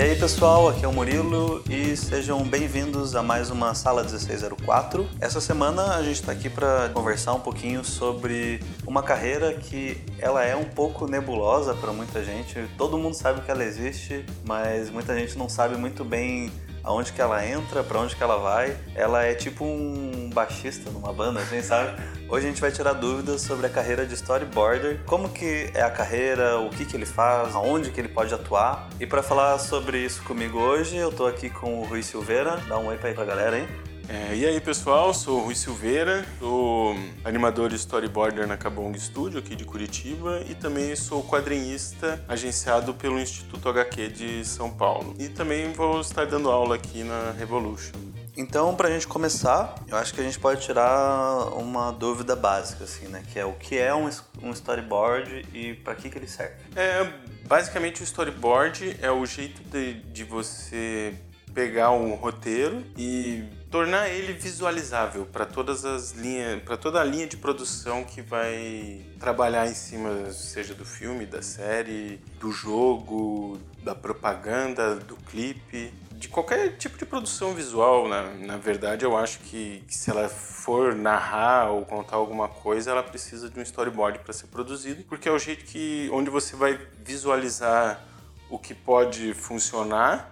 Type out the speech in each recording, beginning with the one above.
E aí pessoal, aqui é o Murilo e sejam bem-vindos a mais uma Sala 1604. Essa semana a gente está aqui para conversar um pouquinho sobre uma carreira que ela é um pouco nebulosa para muita gente. Todo mundo sabe que ela existe, mas muita gente não sabe muito bem aonde que ela entra, para onde que ela vai. Ela é tipo um baixista numa banda, assim, sabe? Hoje a gente vai tirar dúvidas sobre a carreira de storyboarder, como que é a carreira, o que que ele faz, aonde que ele pode atuar. E para falar sobre isso comigo hoje, eu tô aqui com o Rui Silveira. Dá um oi para aí pra galera, hein? É, e aí pessoal, sou o Rui Silveira, sou animador e storyboarder na Cabong Studio aqui de Curitiba e também sou quadrinhista agenciado pelo Instituto HQ de São Paulo. E também vou estar dando aula aqui na Revolution. Então, para a gente começar, eu acho que a gente pode tirar uma dúvida básica, assim, né? Que é o que é um, um storyboard e para que, que ele serve? É, basicamente o storyboard é o jeito de, de você pegar um roteiro e tornar ele visualizável para todas as linhas, para toda a linha de produção que vai trabalhar em cima, seja do filme, da série, do jogo, da propaganda, do clipe, de qualquer tipo de produção visual. Na, na verdade, eu acho que, que se ela for narrar ou contar alguma coisa, ela precisa de um storyboard para ser produzido, porque é o jeito que onde você vai visualizar o que pode funcionar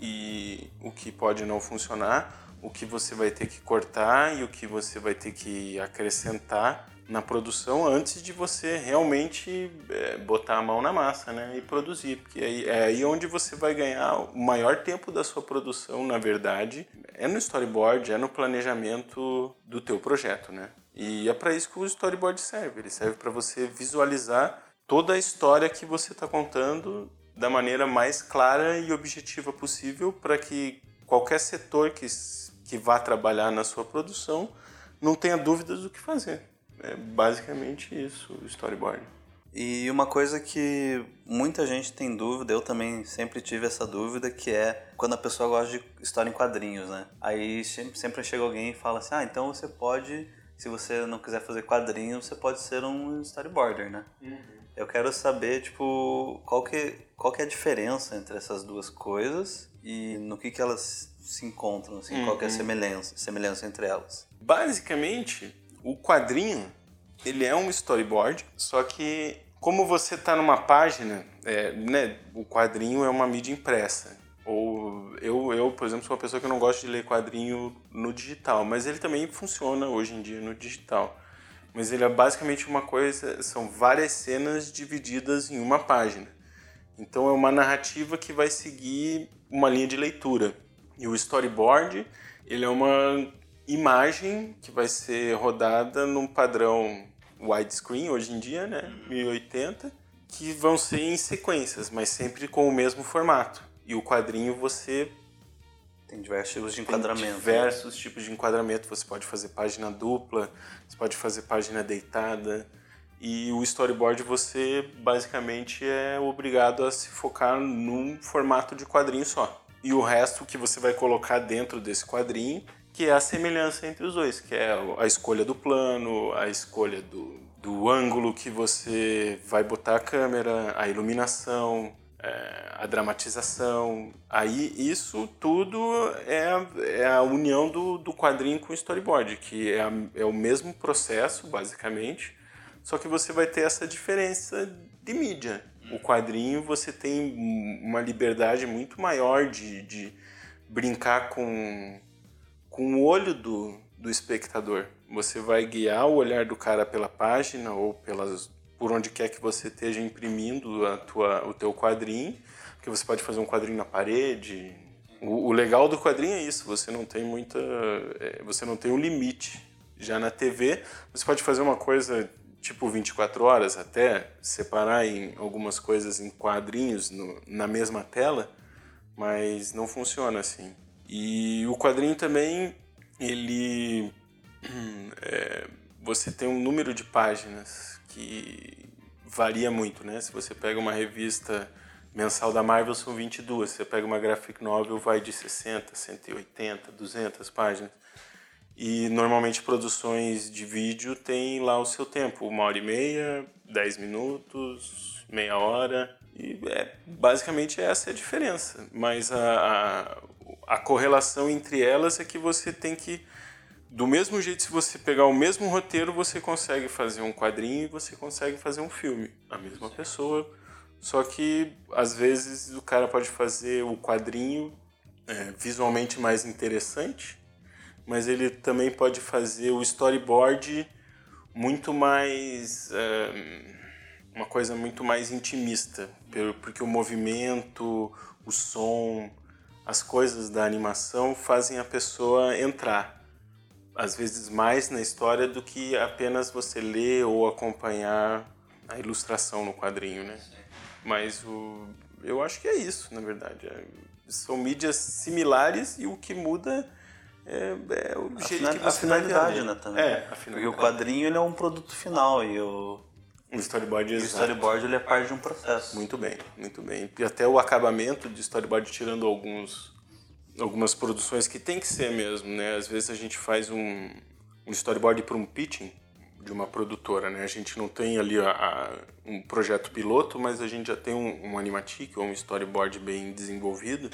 e o que pode não funcionar, o que você vai ter que cortar e o que você vai ter que acrescentar na produção antes de você realmente é, botar a mão na massa né, e produzir. Porque aí, é aí onde você vai ganhar o maior tempo da sua produção, na verdade, é no storyboard, é no planejamento do teu projeto. Né? E é para isso que o storyboard serve. Ele serve para você visualizar toda a história que você está contando da maneira mais clara e objetiva possível para que qualquer setor que, que vá trabalhar na sua produção não tenha dúvidas do que fazer. É basicamente isso o storyboard. E uma coisa que muita gente tem dúvida, eu também sempre tive essa dúvida, que é quando a pessoa gosta de história em quadrinhos, né? Aí sempre chega alguém e fala assim: ah, então você pode, se você não quiser fazer quadrinhos, você pode ser um storyboarder, né? Uhum. Eu quero saber, tipo, qual que, qual que é a diferença entre essas duas coisas e no que, que elas se encontram, assim, uhum. qual que é a uhum. semelhança, semelhança entre elas. Basicamente, o quadrinho, ele é um storyboard, só que como você está numa página, é, né, o quadrinho é uma mídia impressa. Ou eu, eu, por exemplo, sou uma pessoa que não gosta de ler quadrinho no digital, mas ele também funciona hoje em dia no digital. Mas ele é basicamente uma coisa, são várias cenas divididas em uma página. Então é uma narrativa que vai seguir uma linha de leitura. E o storyboard, ele é uma imagem que vai ser rodada num padrão widescreen hoje em dia, né, 1080, que vão ser em sequências, mas sempre com o mesmo formato. E o quadrinho você tem diversos tipos de enquadramento. Tem diversos tipos de enquadramento. Você pode fazer página dupla, você pode fazer página deitada. E o storyboard você basicamente é obrigado a se focar num formato de quadrinho só. E o resto que você vai colocar dentro desse quadrinho, que é a semelhança entre os dois, que é a escolha do plano, a escolha do, do ângulo que você vai botar a câmera, a iluminação, é, a dramatização. Aí isso tudo é, é a união do, do quadrinho com o storyboard, que é, é o mesmo processo, basicamente, só que você vai ter essa diferença de mídia. O quadrinho você tem uma liberdade muito maior de, de brincar com, com o olho do, do espectador. Você vai guiar o olhar do cara pela página ou pelas por onde quer que você esteja imprimindo a tua, o teu quadrinho, porque você pode fazer um quadrinho na parede. O, o legal do quadrinho é isso, você não tem muita, é, você não tem um limite. Já na TV, você pode fazer uma coisa tipo 24 horas até separar em algumas coisas em quadrinhos no, na mesma tela, mas não funciona assim. E o quadrinho também ele é, você tem um número de páginas que varia muito, né? Se você pega uma revista mensal da Marvel são 22, se você pega uma graphic novel vai de 60, 180, 200 páginas. E normalmente produções de vídeo têm lá o seu tempo, uma hora e meia, dez minutos, meia hora. E é, basicamente essa é a diferença. Mas a, a, a correlação entre elas é que você tem que do mesmo jeito, se você pegar o mesmo roteiro, você consegue fazer um quadrinho e você consegue fazer um filme. A mesma pessoa. Só que, às vezes, o cara pode fazer o quadrinho é, visualmente mais interessante, mas ele também pode fazer o storyboard muito mais. É, uma coisa muito mais intimista, porque o movimento, o som, as coisas da animação fazem a pessoa entrar às vezes mais na história do que apenas você ler ou acompanhar a ilustração no quadrinho, né? Mas o, eu acho que é isso, na verdade. É, são mídias similares e o que muda é, é o a jeito que você A finalidade, né, também. É, a finalidade. Porque o quadrinho ele é um produto final e o... O storyboard, o storyboard ele é parte de um processo. Muito bem, muito bem. E até o acabamento de storyboard, tirando alguns algumas produções que tem que ser mesmo, né? Às vezes a gente faz um, um storyboard para um pitching de uma produtora, né? A gente não tem ali a, a, um projeto piloto, mas a gente já tem um, um animatic ou um storyboard bem desenvolvido,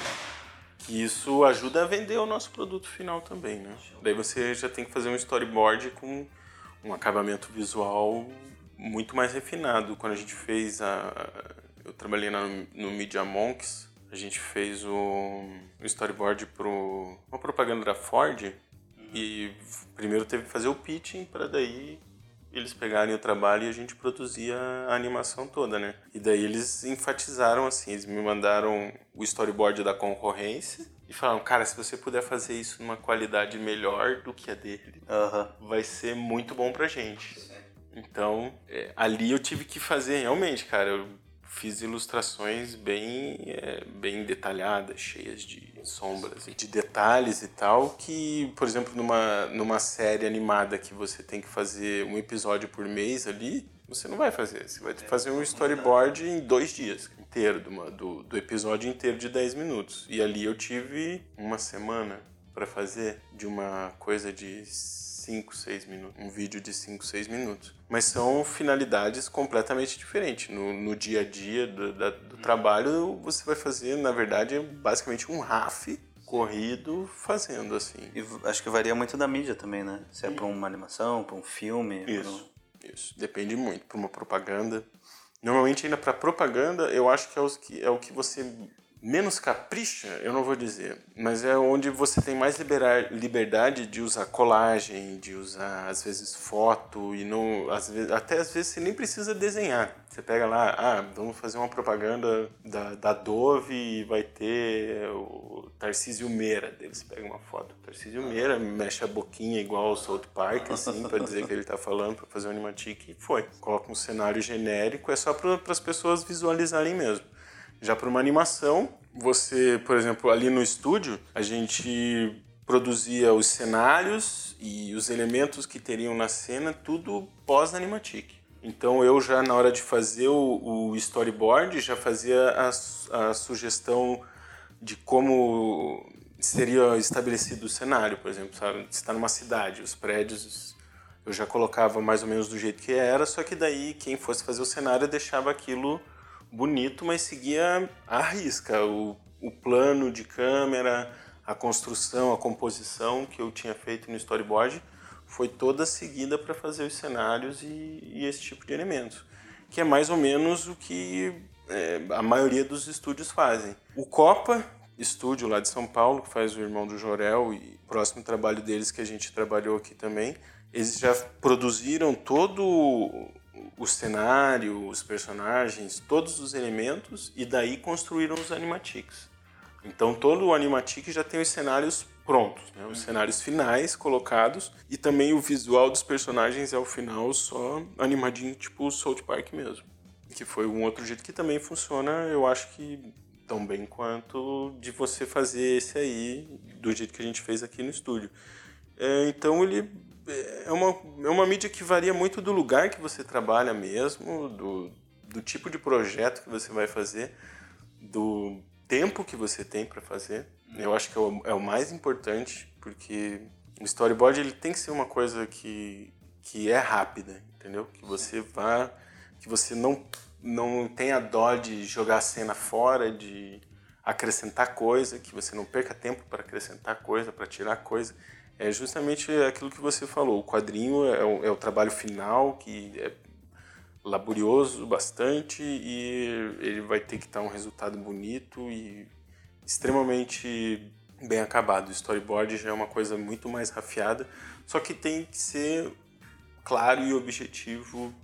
que isso ajuda a vender o nosso produto final também, né? Daí você já tem que fazer um storyboard com um acabamento visual muito mais refinado. Quando a gente fez a... Eu trabalhei no, no Media Monks, a gente fez um, storyboard para uma propaganda da Ford uhum. e primeiro teve que fazer o pitching para daí eles pegarem o trabalho e a gente produzia a animação toda, né? E daí eles enfatizaram assim, eles me mandaram o storyboard da concorrência e falaram, cara, se você puder fazer isso numa qualidade melhor do que a dele, uhum. vai ser muito bom pra gente. Então, é, ali eu tive que fazer realmente, cara, eu fiz ilustrações bem, é, bem detalhadas, cheias de sombras e de detalhes e tal, que, por exemplo, numa, numa série animada que você tem que fazer um episódio por mês ali, você não vai fazer. Você vai fazer um storyboard em dois dias inteiro, do, do, do episódio inteiro de 10 minutos. E ali eu tive uma semana para fazer de uma coisa de 5, 6 minutos. Um vídeo de 5, 6 minutos. Mas são finalidades completamente diferentes. No, no dia a dia do, da, do trabalho, você vai fazer, na verdade, basicamente um RAF corrido fazendo assim. E acho que varia muito da mídia também, né? Se é para uma animação, para um filme. Isso, um... isso. Depende muito. Para uma propaganda. Normalmente, ainda para propaganda, eu acho que é, os que é o que você menos capricha, eu não vou dizer, mas é onde você tem mais liberar, liberdade de usar colagem, de usar às vezes foto e não, às vezes, até às vezes você nem precisa desenhar. Você pega lá, ah, vamos fazer uma propaganda da, da Dove e vai ter o Tarcísio Meira. Daí você pega uma foto do Tarcísio Meira, mexe a boquinha igual o South Park, assim, para dizer que ele está falando, para fazer um animatic e foi. Coloca um cenário genérico, é só para as pessoas visualizarem mesmo. Já para uma animação, você, por exemplo, ali no estúdio, a gente produzia os cenários e os elementos que teriam na cena, tudo pós-animatic. Então eu já na hora de fazer o, o storyboard já fazia a, a, sugestão de como seria estabelecido o cenário, por exemplo, sabe? está numa cidade, os prédios eu já colocava mais ou menos do jeito que era, só que daí quem fosse fazer o cenário deixava aquilo bonito, mas seguia à risca o, o plano de câmera, a construção, a composição que eu tinha feito no storyboard foi toda seguida para fazer os cenários e, e, esse tipo de elementos, que é mais ou menos o que é, a maioria dos estúdios fazem. O Copa, estúdio lá de São Paulo, que faz o irmão do Jorel e próximo trabalho deles que a gente trabalhou aqui também, eles já produziram todo o cenário, os personagens, todos os elementos e daí construíram os animatics. Então todo o animatic já tem os cenários prontos, né? os cenários finais colocados e também o visual dos personagens é o final só animadinho tipo o South Park mesmo, que foi um outro jeito que também funciona, eu acho que tão bem quanto de você fazer esse aí do jeito que a gente fez aqui no estúdio. É, então ele é uma, é uma mídia que varia muito do lugar que você trabalha mesmo, do, do tipo de projeto que você vai fazer, do tempo que você tem para fazer. Eu acho que é o, é o, mais importante, porque o storyboard ele tem que ser uma coisa que, que é rápida, entendeu? Que você vá, que você não não tenha dó de jogar a cena fora, de acrescentar coisa, que você não perca tempo para acrescentar coisa, para tirar coisa. É justamente aquilo que você falou. O quadrinho é o, é o trabalho final, que é laborioso bastante e ele vai ter que dar um resultado bonito e extremamente bem acabado. O storyboard já é uma coisa muito mais rafiada, só que tem que ser claro e objetivo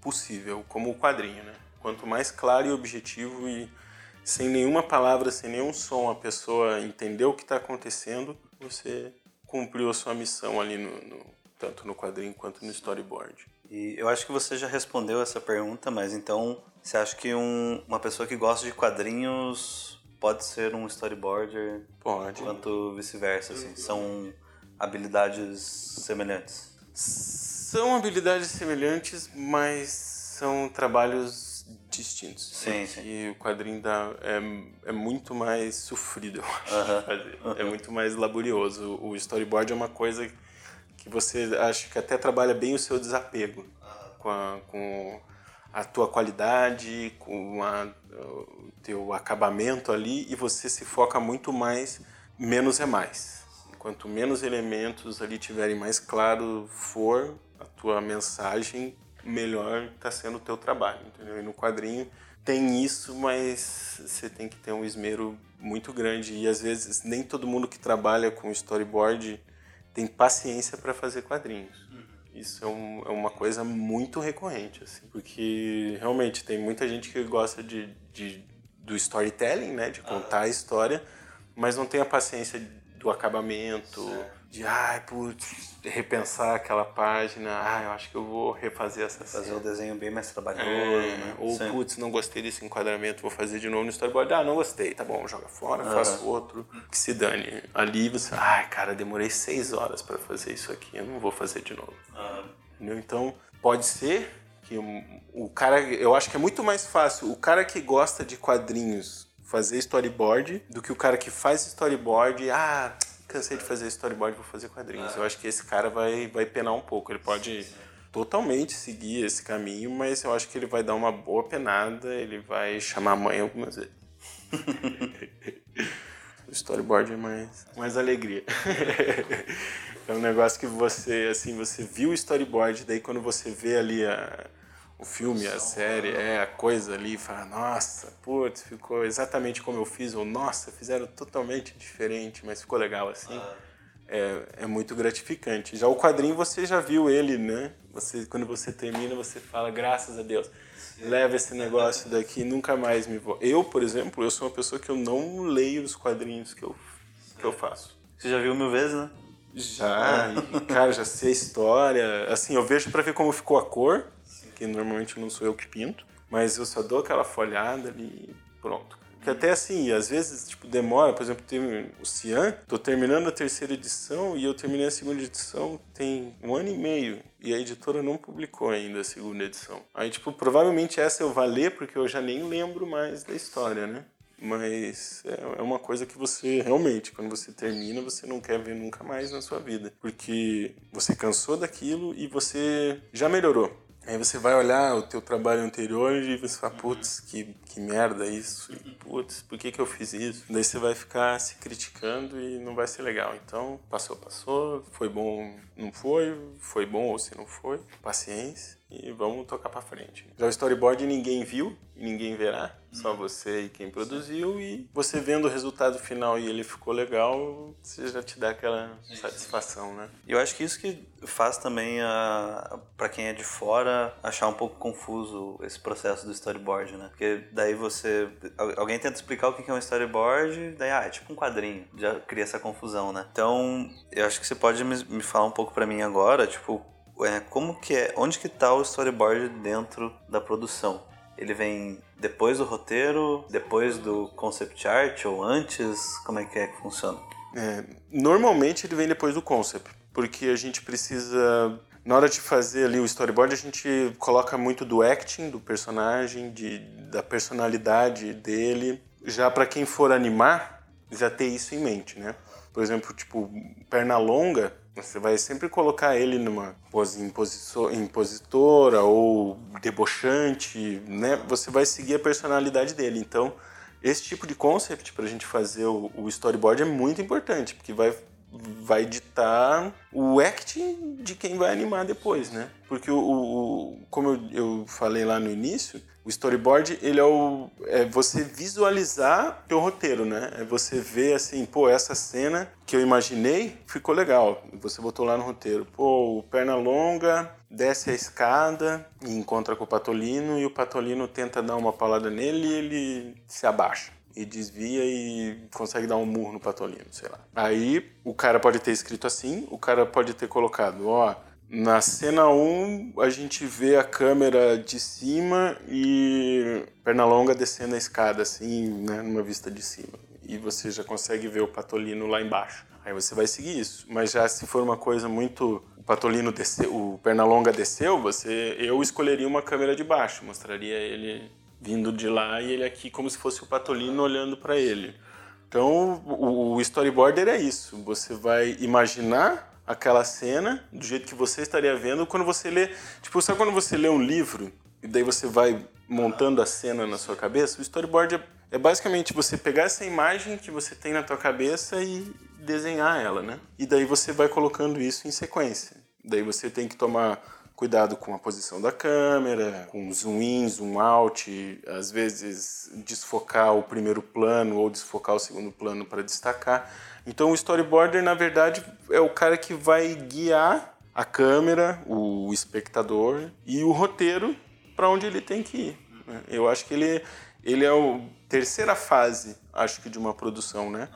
possível, como o quadrinho, né? Quanto mais claro e objetivo e sem nenhuma palavra, sem nenhum som, a pessoa entendeu o que está acontecendo, você cumpriu a sua missão ali no, no, tanto no quadrinho quanto no storyboard. E eu acho que você já respondeu essa pergunta, mas então você acha que um, uma pessoa que gosta de quadrinhos pode ser um storyboarder? Pode. Quanto vice-versa, assim. São habilidades semelhantes? São habilidades semelhantes, mas são trabalhos distintos. Sim, sim. E o quadrinho dá, é, é muito mais sofrido, uh -huh. É muito mais laborioso. O storyboard é uma coisa que você acha que até trabalha bem o seu desapego com a, com a tua qualidade, com a, o teu acabamento ali e você se foca muito mais, menos é mais. Quanto menos elementos ali tiverem mais claro for a tua mensagem, melhor está sendo o teu trabalho, entendeu? E no quadrinho tem isso, mas você tem que ter um esmero muito grande e às vezes nem todo mundo que trabalha com storyboard tem paciência para fazer quadrinhos. Uhum. Isso é, um, é, uma coisa muito recorrente, assim, porque realmente tem muita gente que gosta de, de do storytelling, né, de contar a história, mas não tem a paciência do acabamento, certo de ai, putz, repensar aquela página, ah, eu acho que eu vou refazer essa Fazer cena. o desenho bem mais trabalhoso, é, né? Ou, Sim. putz, não gostei desse enquadramento, vou fazer de novo no storyboard. Ah, não gostei, tá bom, joga fora, uhum. faço outro, que se dane. Ali você, ai, cara, demorei seis horas para fazer isso aqui, eu não vou fazer de novo. Uhum. Então, pode ser que o cara, eu acho que é muito mais fácil o cara que gosta de quadrinhos fazer storyboard do que o cara que faz storyboard, ah, cansei de fazer storyboard, vou fazer quadrinhos. Eu acho que esse cara vai, vai penar um pouco. Ele pode totalmente seguir esse caminho, mas eu acho que ele vai dar uma boa penada, ele vai chamar a mãe algumas vezes. o storyboard é mais, mais alegria. é um negócio que você, assim, você viu o storyboard, daí quando você vê ali a o filme, a série, é a coisa ali, fala, nossa, putz, ficou exatamente como eu fiz, ou nossa, fizeram totalmente diferente, mas ficou legal assim. É, é muito gratificante. Já o quadrinho você já viu ele, né? Você, quando você termina, você fala, graças a Deus, leva esse negócio daqui, nunca mais me vou. Eu, por exemplo, eu sou uma pessoa que eu não leio os quadrinhos que eu, que eu faço. Você já viu mil vezes, né? Já, e, cara, já sei a história. Assim, eu vejo para ver como ficou a cor, que normalmente não sou eu que pinto, mas eu só dou aquela folhada ali e pronto. Que até assim, às vezes, tipo, demora, por exemplo, tem o Cian, tô terminando a terceira edição e eu terminei a segunda edição tem um ano e meio e a editora não publicou ainda a segunda edição. Aí, tipo, provavelmente essa eu vou ler porque eu já nem lembro mais da história, né? Mas é, é uma coisa que você realmente, quando você termina, você não quer ver nunca mais na sua vida. Porque você cansou daquilo e você já melhorou. Aí você vai olhar o teu trabalho anterior e você fala, putz, que, que merda isso, putz, por que, que eu fiz isso? Daí você vai ficar se criticando e não vai ser legal. Então, passou, passou, foi bom, não foi, foi bom ou se não foi, paciência e vamos tocar para frente. Já o storyboard ninguém viu, ninguém verá, só você e quem produziu e você vendo o resultado final e ele ficou legal, você já te dá aquela satisfação, né? Eu acho que isso que faz também a para quem é de fora achar um pouco confuso esse processo do storyboard, né? Porque daí você alguém tenta explicar o que é um storyboard, daí ah, é tipo um quadrinho, já cria essa confusão, né? Então, eu acho que você pode me, me falar um pouco para mim agora, tipo, é, como que é, onde que tá o storyboard dentro da produção? Ele vem depois do roteiro, depois do concept art ou antes? Como é que é que funciona? É, normalmente ele vem depois do concept, porque a gente precisa na hora de fazer ali o storyboard, a gente coloca muito do acting do personagem, de, da personalidade dele. Já para quem for animar, já ter isso em mente, né? por exemplo, tipo, perna longa, você vai sempre colocar ele numa pose impositora ou debochante, né? Você vai seguir a personalidade dele. Então, esse tipo de concept para a gente fazer o, storyboard é muito importante, porque vai vai ditar o acting de quem vai animar depois, né? Porque o, o como eu, eu, falei lá no início, o storyboard ele é, o, é você visualizar o roteiro, né? É você ver assim, pô, essa cena que eu imaginei ficou legal. Você botou lá no roteiro, pô, perna longa desce a escada e encontra com o Patolino e o Patolino tenta dar uma paulada nele e ele se abaixa e desvia e consegue dar um murro no Patolino, sei lá. Aí o cara pode ter escrito assim, o cara pode ter colocado, ó, na cena 1 a gente vê a câmera de cima e Pernalonga descendo a escada assim, né, numa vista de cima. E você já consegue ver o Patolino lá embaixo. Aí você vai seguir isso. Mas já se for uma coisa muito o Patolino desceu, o Pernalonga desceu, você eu escolheria uma câmera de baixo, mostraria ele vindo de lá e ele aqui como se fosse o Patolino olhando para ele. Então, o, storyboarder é isso. Você vai imaginar aquela cena do jeito que você estaria vendo quando você lê. Tipo, sabe quando você lê um livro e daí você vai montando a cena na sua cabeça? O storyboard é, é basicamente você pegar essa imagem que você tem na tua cabeça e desenhar ela, né? E daí você vai colocando isso em sequência. Daí você tem que tomar cuidado com a posição da câmera, com zoom in, zoom out, às vezes desfocar o primeiro plano ou desfocar o segundo plano para destacar. Então o storyboarder, na verdade, é o cara que vai guiar a câmera, o espectador e o roteiro para onde ele tem que ir. Né? Eu acho que ele, ele é a terceira fase, acho que, de uma produção, né?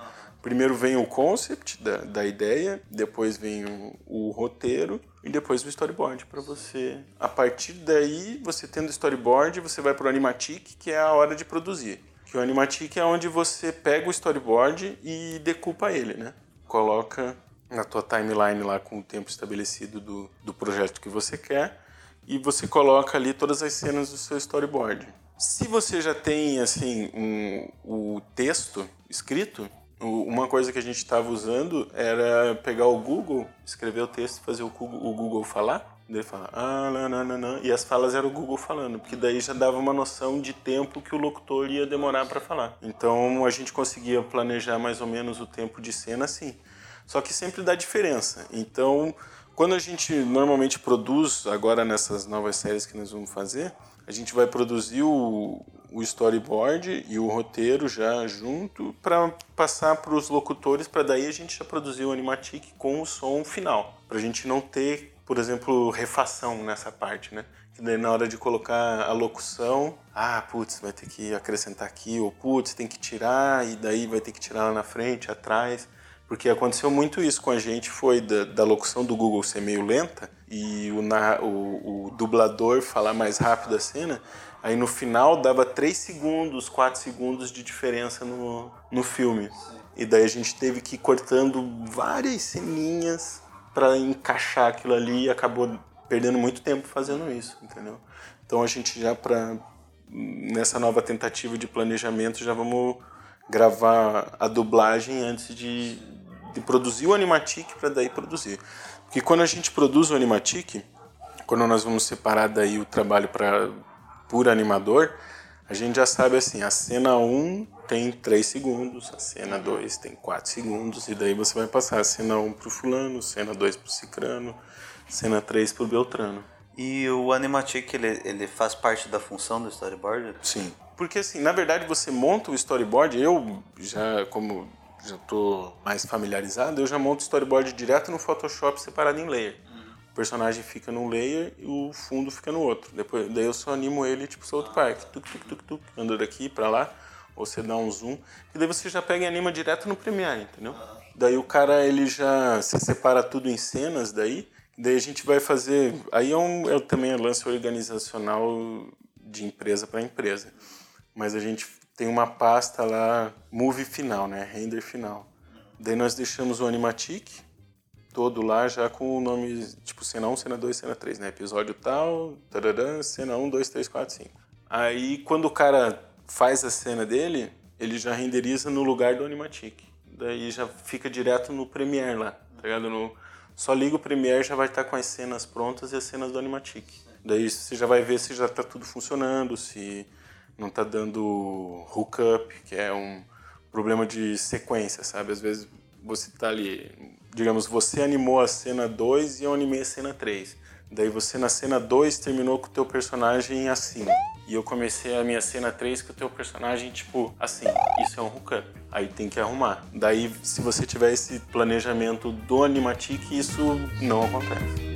Primeiro vem o concept da, da ideia, depois vem o, o roteiro e depois o storyboard para você. A partir daí, você tendo storyboard, você vai para o animatic, que é a hora de produzir. Que o animatic é onde você pega o storyboard e decupa ele, né? Coloca na tua timeline lá com o tempo estabelecido do, do projeto que você quer e você coloca ali todas as cenas do seu storyboard. Se você já tem assim um, o texto escrito, uma coisa que a gente estava usando era pegar o Google, escrever o texto e fazer o Google, o Google falar. Ele fala, ah, nananana, e as falas eram o Google falando, porque daí já dava uma noção de tempo que o locutor ia demorar para falar. Então a gente conseguia planejar mais ou menos o tempo de cena assim. Só que sempre dá diferença. Então, quando a gente normalmente produz, agora nessas novas séries que nós vamos fazer, a gente vai produzir o, o storyboard e o roteiro já junto para passar para os locutores, para daí a gente já produzir o animatic com o som final, para a gente não ter, por exemplo, refação nessa parte, né? Que daí na hora de colocar a locução, ah, putz, vai ter que acrescentar aqui, ou putz, tem que tirar, e daí vai ter que tirar lá na frente, atrás. Porque aconteceu muito isso com a gente, foi da, da locução do Google ser meio lenta e o, o, o dublador falar mais rápido a cena, aí no final dava 3 segundos, 4 segundos de diferença no, no filme. E daí a gente teve que ir cortando várias ceninhas para encaixar aquilo ali e acabou perdendo muito tempo fazendo isso, entendeu? Então a gente já para nessa nova tentativa de planejamento já vamos gravar a dublagem antes de, de produzir o animatic para daí produzir. Porque quando a gente produz o animatic, quando nós vamos separar daí o trabalho para por animador, a gente já sabe assim, a cena 1 tem 3 segundos, a cena 2 tem 4 segundos, e daí você vai passar a cena 1 pro fulano, cena 2 pro cicrano, cena 3 pro beltrano. E o animatic, ele, ele faz parte da função do storyboard? Sim. Porque assim, na verdade você monta o storyboard, eu já, como já estou mais familiarizado, eu já monto o storyboard direto no Photoshop separado em layer. O personagem fica num layer e o fundo fica no outro. Depois, daí eu só animo ele tipo South Park, tuk tuk tuk tuk, anda daqui para lá, você dá um zoom, e daí você já pega e anima direto no Premiere, entendeu? Daí o cara ele já se separa tudo em cenas daí, daí a gente vai fazer, aí é, um, é também um lance organizacional de empresa para empresa. Mas a gente tem uma pasta lá, movie final, né? Render final. Daí nós deixamos o animatic todo lá já com o nome, tipo, cena 1, cena 2, cena 3, né? Episódio tal, tararã, cena 1, 2, 3, 4, 5. Aí quando o cara faz a cena dele, ele já renderiza no lugar do animatic. daí já fica direto no Premiere lá, tá ligado? No, só liga o Premiere já vai estar com as cenas prontas e as cenas do Animatic. Daí você já vai ver se já está tudo funcionando, se não está dando hookup, que é um problema de sequência, sabe? Às vezes você está ali, digamos, você animou a cena 2 e eu animei a cena 3. Daí você na cena 2 terminou com o teu personagem assim. E eu comecei a minha cena 3 com o teu personagem, tipo, assim. Isso é um hookup. Aí tem que arrumar. Daí, se você tiver esse planejamento do Animatic, isso não acontece.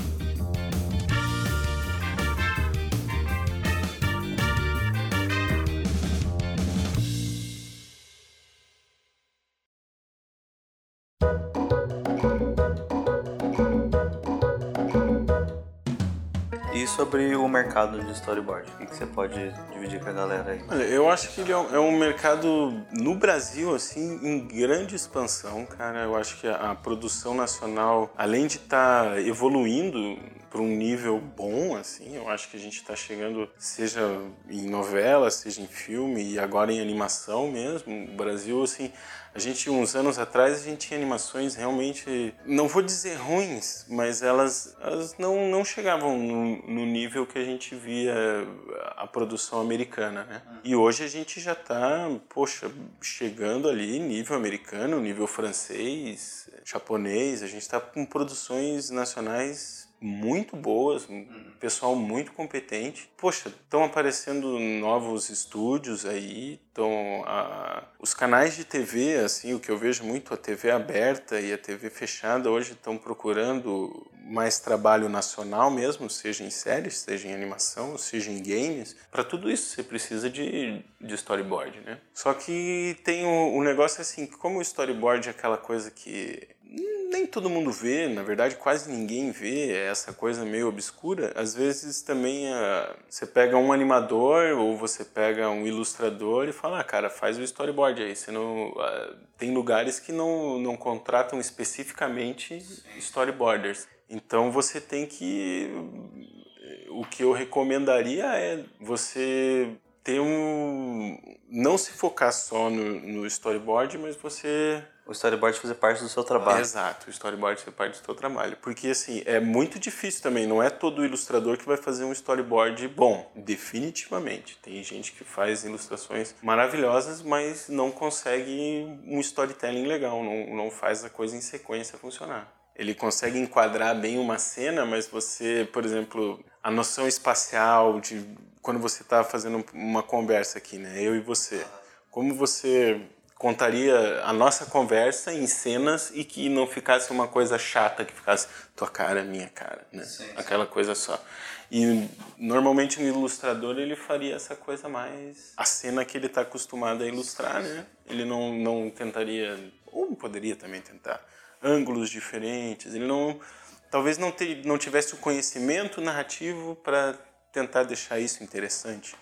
Sobre o mercado de storyboard? O que, você pode dividir com a galera aí? Olha, eu acho que ele é um, é um, mercado no Brasil assim em grande expansão, cara. Eu acho que a, a produção nacional, além de estar tá evoluindo para um nível bom, assim, eu acho que a gente está chegando, seja em novela, seja em filme e agora em animação mesmo. O Brasil, assim, a gente, uns anos atrás, a gente tinha animações realmente, não vou dizer ruins, mas elas, elas não, não chegavam no, no nível que a gente via a produção americana, né? E hoje a gente já está, poxa, chegando ali nível americano, nível francês, japonês, a gente está com produções nacionais muito boas, um pessoal muito competente. Poxa, estão aparecendo novos estúdios aí, estão os canais de TV, assim, o que eu vejo muito a TV aberta e a TV fechada hoje estão procurando mais trabalho nacional mesmo, seja em séries, seja em animação, seja em games. Para tudo isso você precisa de, de storyboard, né? Só que tem o, o negócio assim, como o storyboard é aquela coisa que nem todo mundo vê, na verdade quase ninguém vê essa coisa meio obscura. Às vezes também uh, você pega um animador ou você pega um ilustrador e fala, ah, cara, faz o storyboard aí. Você não, uh, tem lugares que não, não contratam especificamente storyboarders. Então você tem que. O que eu recomendaria é você ter um. Não se focar só no, no storyboard, mas você o storyboard fazer parte do seu trabalho. Exato, o storyboard fazer parte do seu trabalho. Porque, assim, é muito difícil também. Não é todo ilustrador que vai fazer um storyboard bom, definitivamente. Tem gente que faz ilustrações maravilhosas, mas não consegue um storytelling legal, não, não faz a coisa em sequência funcionar. Ele consegue enquadrar bem uma cena, mas você, por exemplo, a noção espacial de quando você está fazendo uma conversa aqui, né? Eu e você. Como você contaria a nossa conversa em cenas e que não ficasse uma coisa chata, que ficasse tua cara, minha cara, né? Sim, sim. Aquela coisa só. E normalmente um ilustrador ele faria essa coisa mais a cena que ele está acostumado a ilustrar, né? Ele não não tentaria ou poderia também tentar ângulos diferentes. Ele não talvez não ter, não tivesse o conhecimento narrativo para tentar deixar isso interessante.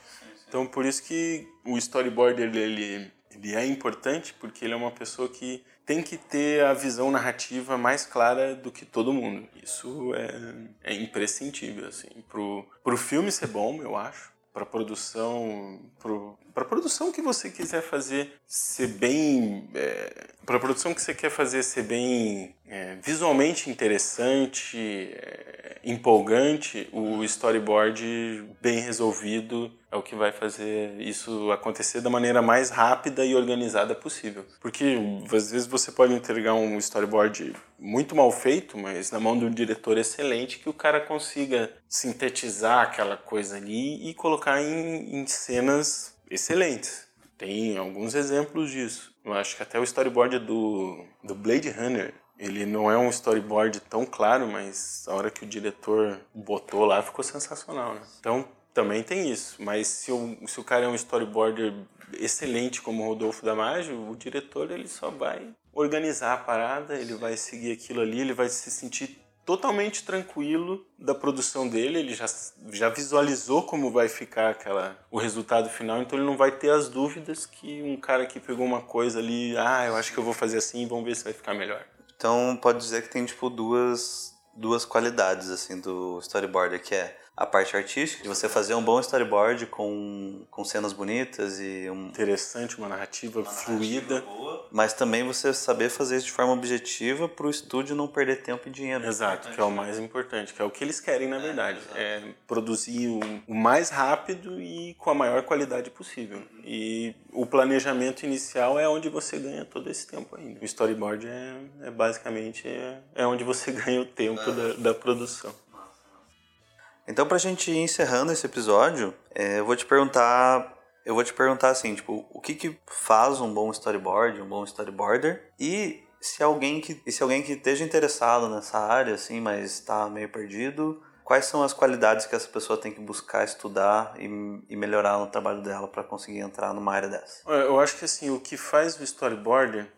Então por isso que o storyboard ele, ele ele é importante porque ele é uma pessoa que tem que ter a visão narrativa mais clara do que todo mundo. Isso é, é imprescindível, assim. Pro, pro filme ser bom, eu acho. Pra produção... Pro, pra produção que você quiser fazer ser bem... É, pra produção que você quer fazer ser bem é, visualmente interessante, é, empolgante, o storyboard bem resolvido é o que vai fazer isso acontecer da maneira mais rápida e organizada possível. Porque às vezes você pode entregar um storyboard muito mal feito, mas na mão de um diretor excelente que o cara consiga sintetizar aquela coisa ali e colocar em, em cenas excelentes. Tem alguns exemplos disso. Eu acho que até o storyboard do, do Blade Runner ele não é um storyboard tão claro, mas a hora que o diretor botou lá ficou sensacional, né? Então, também tem isso. Mas se o, se o cara é um storyboarder excelente como o Rodolfo Damasio, o diretor ele só vai organizar a parada, ele vai seguir aquilo ali, ele vai se sentir totalmente tranquilo da produção dele, ele já, já visualizou como vai ficar aquela, o resultado final, então ele não vai ter as dúvidas que um cara que pegou uma coisa ali, ah, eu acho que eu vou fazer assim, vamos ver se vai ficar melhor. Então pode dizer que tem tipo duas duas qualidades assim do storyboard, que é a parte artística, de você fazer um bom storyboard com, com cenas bonitas e um... Interessante, uma narrativa uma fluida. Narrativa boa, mas também você saber fazer isso de forma objetiva para o estúdio não perder tempo e dinheiro. Exato, que é o mais importante, que é o que eles querem na verdade. É, é produzir o, o, mais rápido e com a maior qualidade possível. E o planejamento inicial é onde você ganha todo esse tempo ainda. O storyboard é, é basicamente é, é onde você ganha o tempo da, da produção. Então, pra gente ir encerrando esse episódio, é, eu vou te perguntar. Eu vou te perguntar assim, tipo, o que, que faz um bom storyboard, um bom storyboarder? E se alguém que, se alguém que esteja interessado nessa área, assim, mas está meio perdido, quais são as qualidades que essa pessoa tem que buscar estudar e, e melhorar no trabalho dela para conseguir entrar numa área dessa? Eu acho que assim, o que faz o storyboarder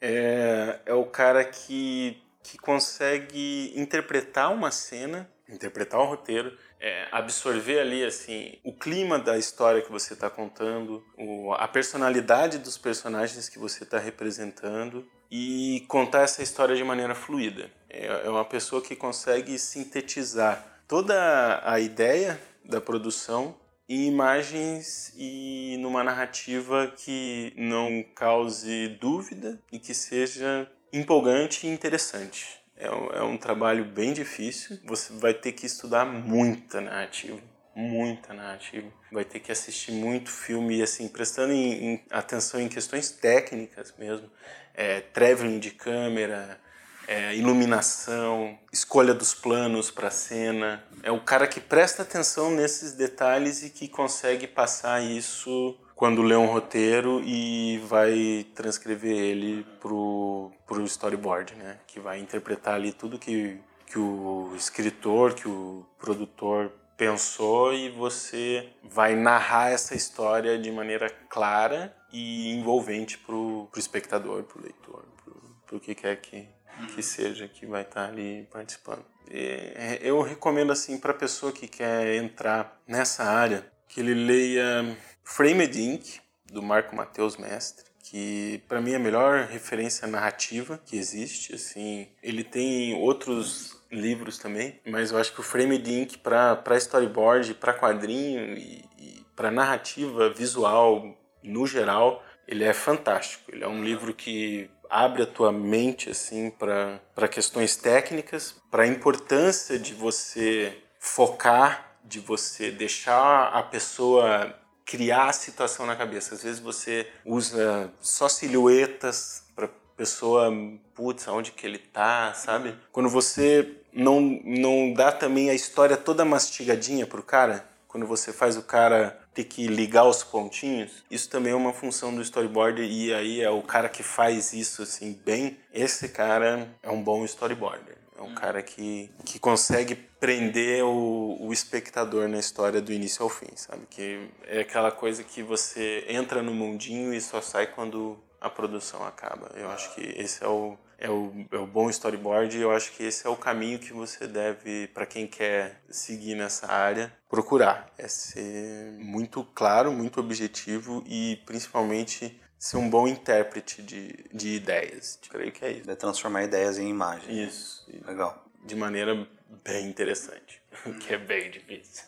é, é o cara que, que consegue interpretar uma cena interpretar o roteiro, é, absorver ali assim o clima da história que você está contando, o, a personalidade dos personagens que você está representando e contar essa história de maneira fluida. É, é uma pessoa que consegue sintetizar toda a ideia da produção em imagens e numa narrativa que não cause dúvida e que seja empolgante e interessante. É um, é um trabalho bem difícil. Você vai ter que estudar muita narrativa muita narrativa. Vai ter que assistir muito filme, assim, prestando em, em atenção em questões técnicas mesmo. É, traveling de câmera, é, iluminação, escolha dos planos para a cena. É o cara que presta atenção nesses detalhes e que consegue passar isso quando lê um roteiro e vai transcrever ele pro, pro storyboard, né? Que vai interpretar ali tudo que, que o escritor, que o produtor pensou e você vai narrar essa história de maneira clara e envolvente pro, pro espectador, pro leitor, pro, pro que quer que, que seja que vai estar ali participando. E eu recomendo assim para pessoa que quer entrar nessa área que ele leia Framed Ink, do Marco Mateus Mestre, que para mim é a melhor referência narrativa que existe. Assim, ele tem outros livros também, mas eu acho que o Framed Ink para storyboard, para quadrinho e, e para narrativa visual no geral, ele é fantástico. Ele é um livro que abre a tua mente assim para questões técnicas, para a importância de você focar, de você deixar a pessoa criar a situação na cabeça. Às vezes você usa só silhuetas para pessoa, putz, aonde que ele tá, sabe? Quando você não não dá também a história toda mastigadinha pro cara, quando você faz o cara ter que ligar os pontinhos, isso também é uma função do storyboard e aí é o cara que faz isso assim bem, esse cara é um bom storyboarder. É um cara que, que consegue prender o, o espectador na história do início ao fim, sabe? Que é aquela coisa que você entra no mundinho e só sai quando a produção acaba. Eu acho que esse é o, é o, é o bom storyboard e eu acho que esse é o caminho que você deve, para quem quer seguir nessa área, procurar. É ser muito claro, muito objetivo e principalmente ser um bom intérprete de, de ideias. Eu creio que é isso. De transformar ideias em imagem. Isso. Legal. De maneira bem interessante, que é bem difícil.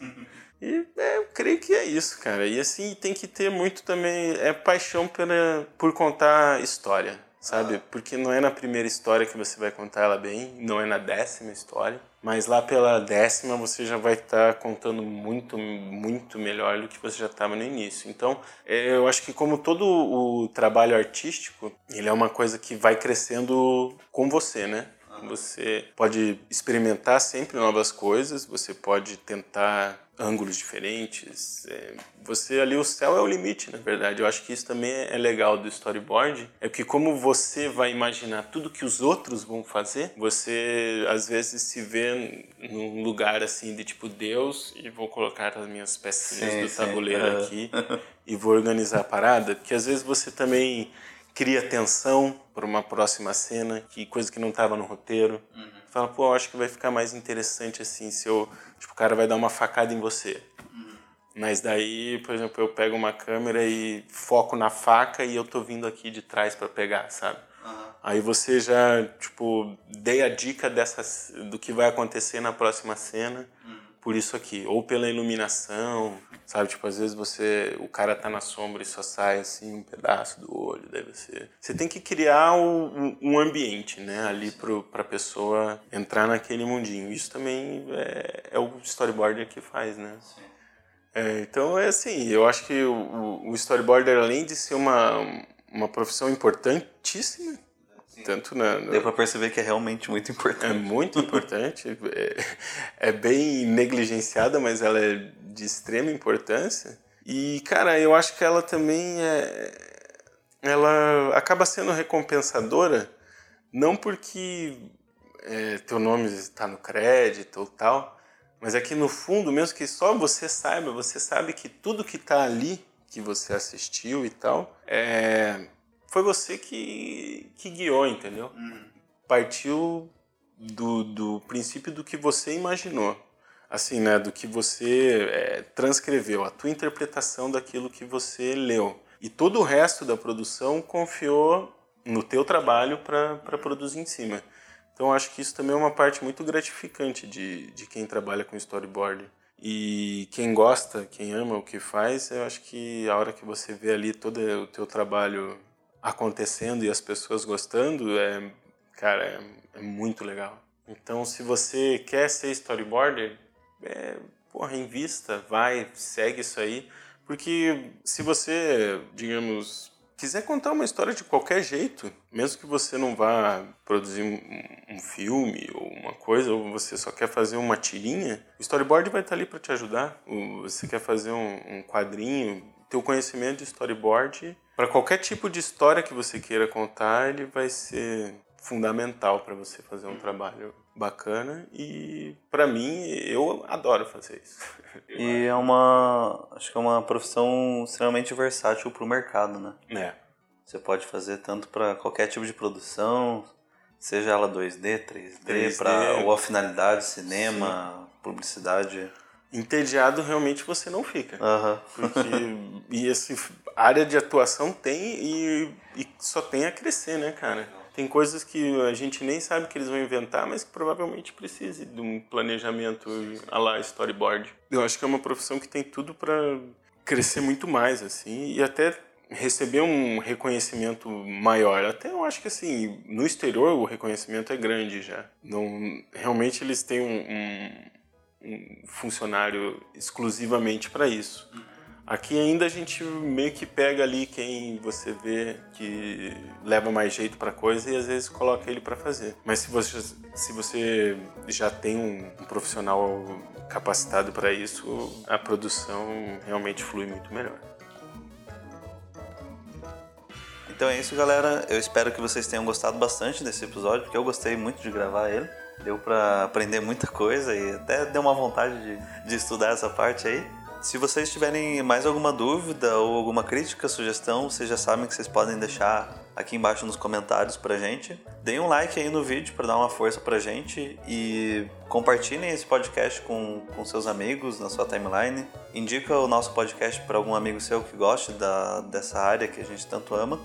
E é, eu creio que é isso, cara. E assim, tem que ter muito também é paixão pela, por contar história sabe? Porque não é na primeira história que você vai contar ela bem, não é na décima história, mas lá pela décima você já vai estar tá contando muito, muito melhor do que você já estava no início. Então, é, eu acho que como todo o trabalho artístico, ele é uma coisa que vai crescendo com você, né? Você pode experimentar sempre novas coisas, você pode tentar ângulos diferentes. É, você ali, o céu é o limite, na verdade. Eu acho que isso também é legal do storyboard. É que como você vai imaginar tudo que os outros vão fazer, você às vezes se vê num lugar assim de tipo Deus e vou colocar as minhas pecinhas sim, do tabuleiro sim. aqui e vou organizar a parada. Porque às vezes você também cria tensão para uma próxima cena, que coisa que não estava no roteiro. Uhum. Fala, pô, acho que vai ficar mais interessante assim se eu, tipo, o cara vai dar uma facada em você. Uhum. Mas daí, por exemplo, eu pego uma câmera e foco na faca e eu tô vindo aqui de trás para pegar, sabe? Uhum. Aí você já, tipo, dei a dica dessas, do que vai acontecer na próxima cena. Uhum por isso aqui, ou pela iluminação, sabe? Tipo, às vezes você, o cara tá na sombra e só sai assim um pedaço do olho, deve ser. Você tem que criar um, ambiente, né, ali pro, pra pessoa entrar naquele mundinho. Isso também é, é o storyboarder que faz, né? É, então é assim, eu acho que o, o storyboarder, além de ser uma, uma profissão importantíssima, tanto na, na... Deu pra perceber que é realmente muito importante. É muito importante. é, é, bem negligenciada, mas ela é de extrema importância. E, cara, eu acho que ela também é. Ela acaba sendo recompensadora, não porque é, teu nome está no crédito ou tal, mas é que no fundo, mesmo que só você saiba, você sabe que tudo que está ali, que você assistiu e tal, é, foi você que, que guiou, entendeu? Uhum. Partiu do, do princípio do que você imaginou. Assim, né? Do que você é, transcreveu, a tua interpretação daquilo que você leu. E todo o resto da produção confiou no teu trabalho para produzir em cima. Então acho que isso também é uma parte muito gratificante de, de quem trabalha com storyboard. E quem gosta, quem ama o que faz, eu acho que a hora que você vê ali todo o teu trabalho acontecendo e as pessoas gostando, é, cara, é, é muito legal. Então, se você quer ser storyboarder, é, porra, invista, vai, segue isso aí. Porque se você, digamos, quiser contar uma história de qualquer jeito, mesmo que você não vá produzir um, um, filme ou uma coisa, ou você só quer fazer uma tirinha, o storyboard vai estar ali para te ajudar. Você quer fazer um, um quadrinho, teu conhecimento de storyboard para qualquer tipo de história que você queira contar, ele vai ser fundamental para você fazer um trabalho bacana e para mim eu adoro fazer isso. E é uma acho que é uma profissão extremamente versátil para o mercado, né? É. Você pode fazer tanto para qualquer tipo de produção, seja ela 2D, 3D, 3D. para ou a finalidade, cinema, Sim. publicidade entediado realmente você não fica. Uhum. Porque, e essa área de atuação tem e, e, só tem a crescer, né, cara? Tem coisas que a gente nem sabe que eles vão inventar, mas que provavelmente precise de um planejamento a lá storyboard. Eu acho que é uma profissão que tem tudo para crescer muito mais, assim, e até receber um reconhecimento maior. Até eu acho que assim, no exterior o reconhecimento é grande já. Não, realmente eles têm um, um um funcionário exclusivamente para isso. Aqui ainda a gente meio que pega ali quem você vê que leva mais jeito para coisa e às vezes coloca ele para fazer. Mas se você, se você já tem um, um profissional capacitado para isso, a produção realmente flui muito melhor. Então é isso, galera. Eu espero que vocês tenham gostado bastante desse episódio, porque eu gostei muito de gravar ele. Deu para aprender muita coisa e até deu uma vontade de, de estudar essa parte aí. Se vocês tiverem mais alguma dúvida ou alguma crítica, sugestão, vocês já sabem que vocês podem deixar aqui embaixo nos comentários pra gente. Deem um like aí no vídeo para dar uma força pra gente e compartilhem esse podcast com, com seus amigos na sua timeline. Indica o nosso podcast para algum amigo seu que goste da, dessa área que a gente tanto ama.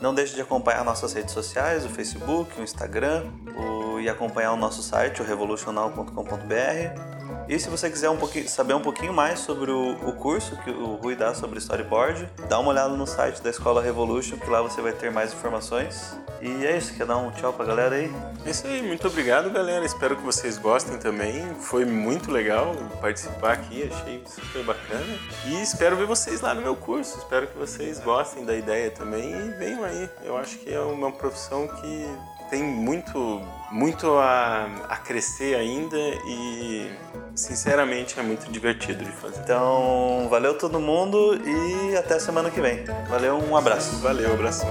Não deixe de acompanhar nossas redes sociais, o Facebook, o Instagram, o, e acompanhar o nosso site, o revolucional.com.br. E se você quiser um saber um pouquinho mais sobre o, o, curso que o Rui dá sobre storyboard, dá uma olhada no site da Escola Revolution, que lá você vai ter mais informações. E é isso, quer dar um tchau pra galera aí? É isso aí, muito obrigado galera, espero que vocês gostem também. Foi muito legal participar aqui, achei super bacana. E espero ver vocês lá no meu curso, espero que vocês gostem da ideia também e venham aí. Eu acho que é uma profissão que tem muito, muito a, a crescer ainda e, sinceramente, é muito divertido de fazer. Então, valeu todo mundo e até semana que vem. Valeu, um abraço. Valeu, abração.